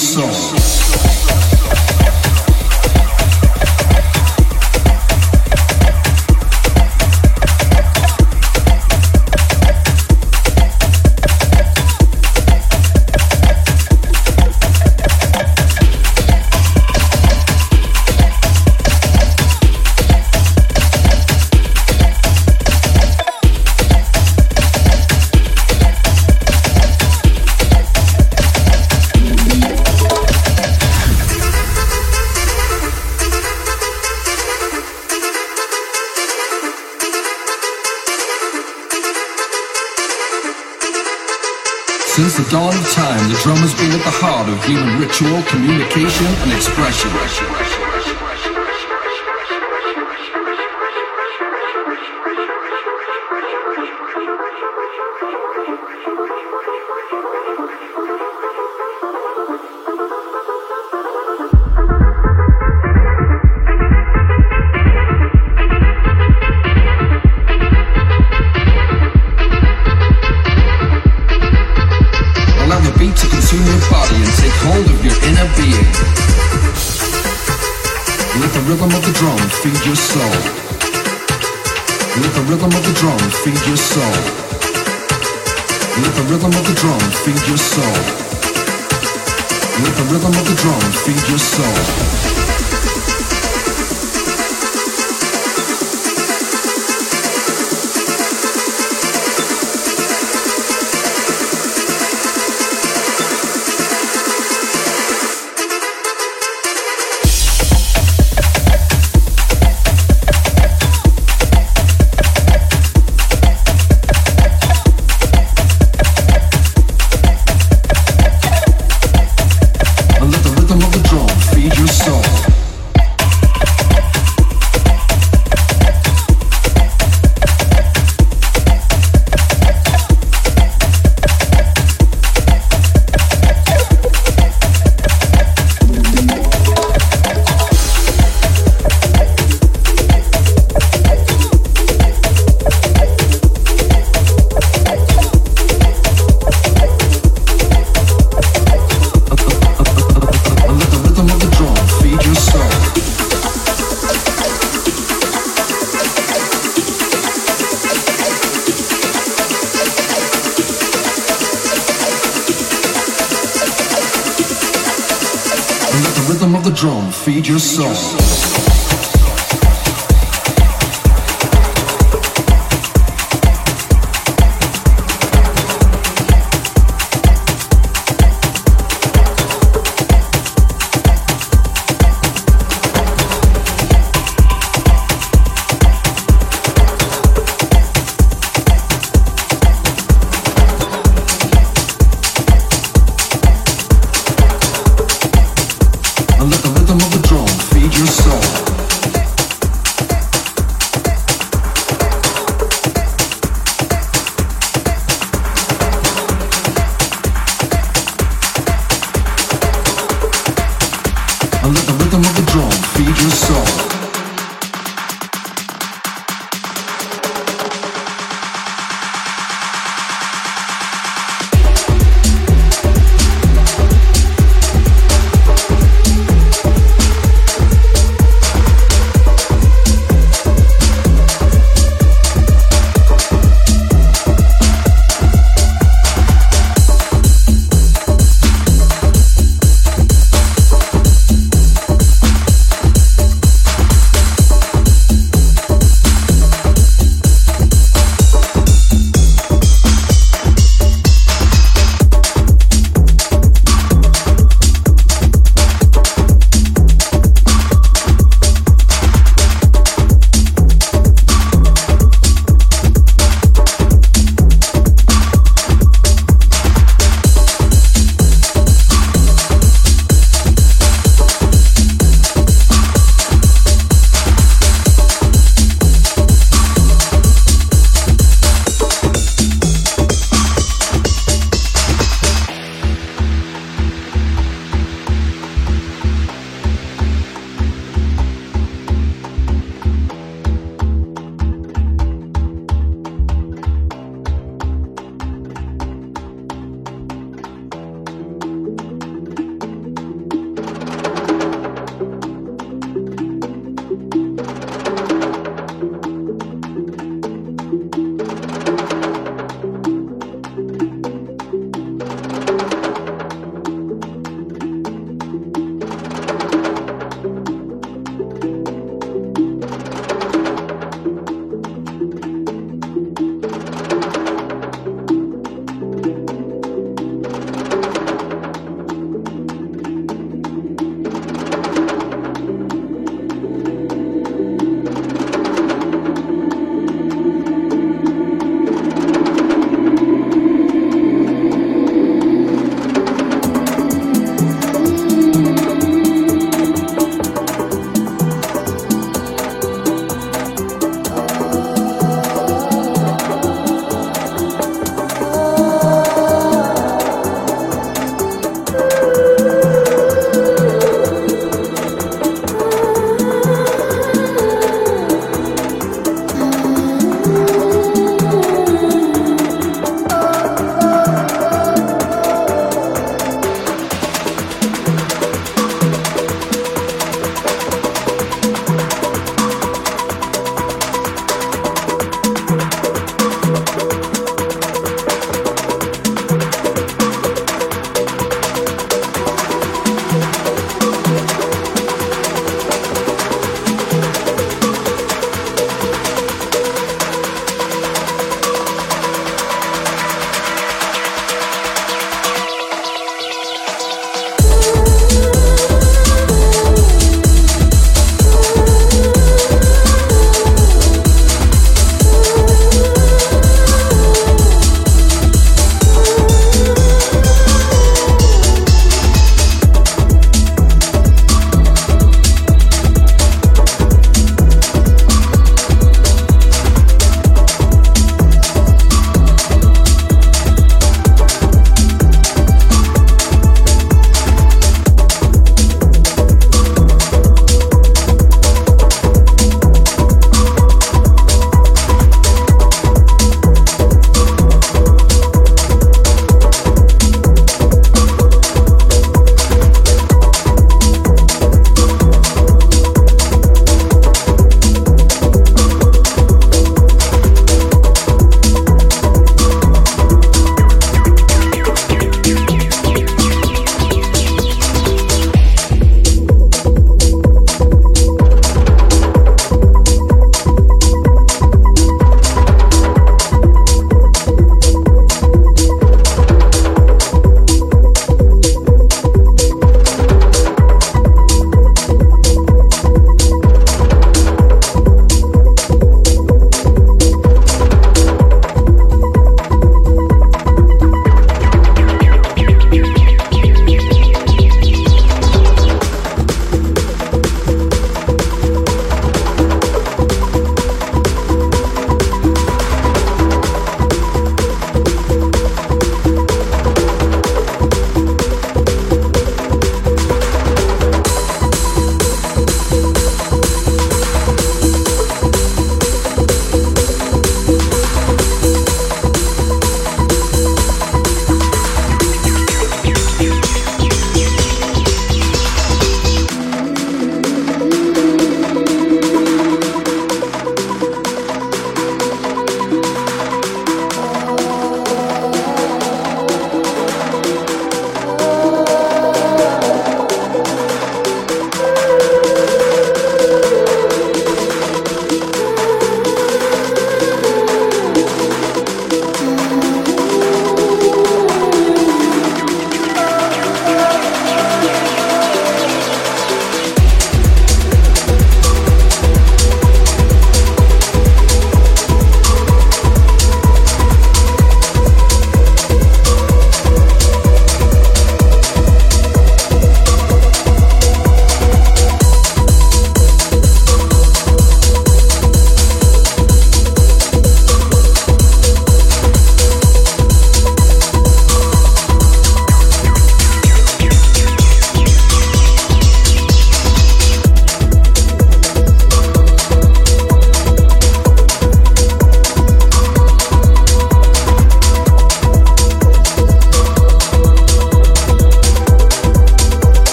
soul. Human ritual, communication, and expression. Drum feed your soul. Let the rhythm of the drum feed your soul. Let the rhythm of the drum feed your soul. your soul.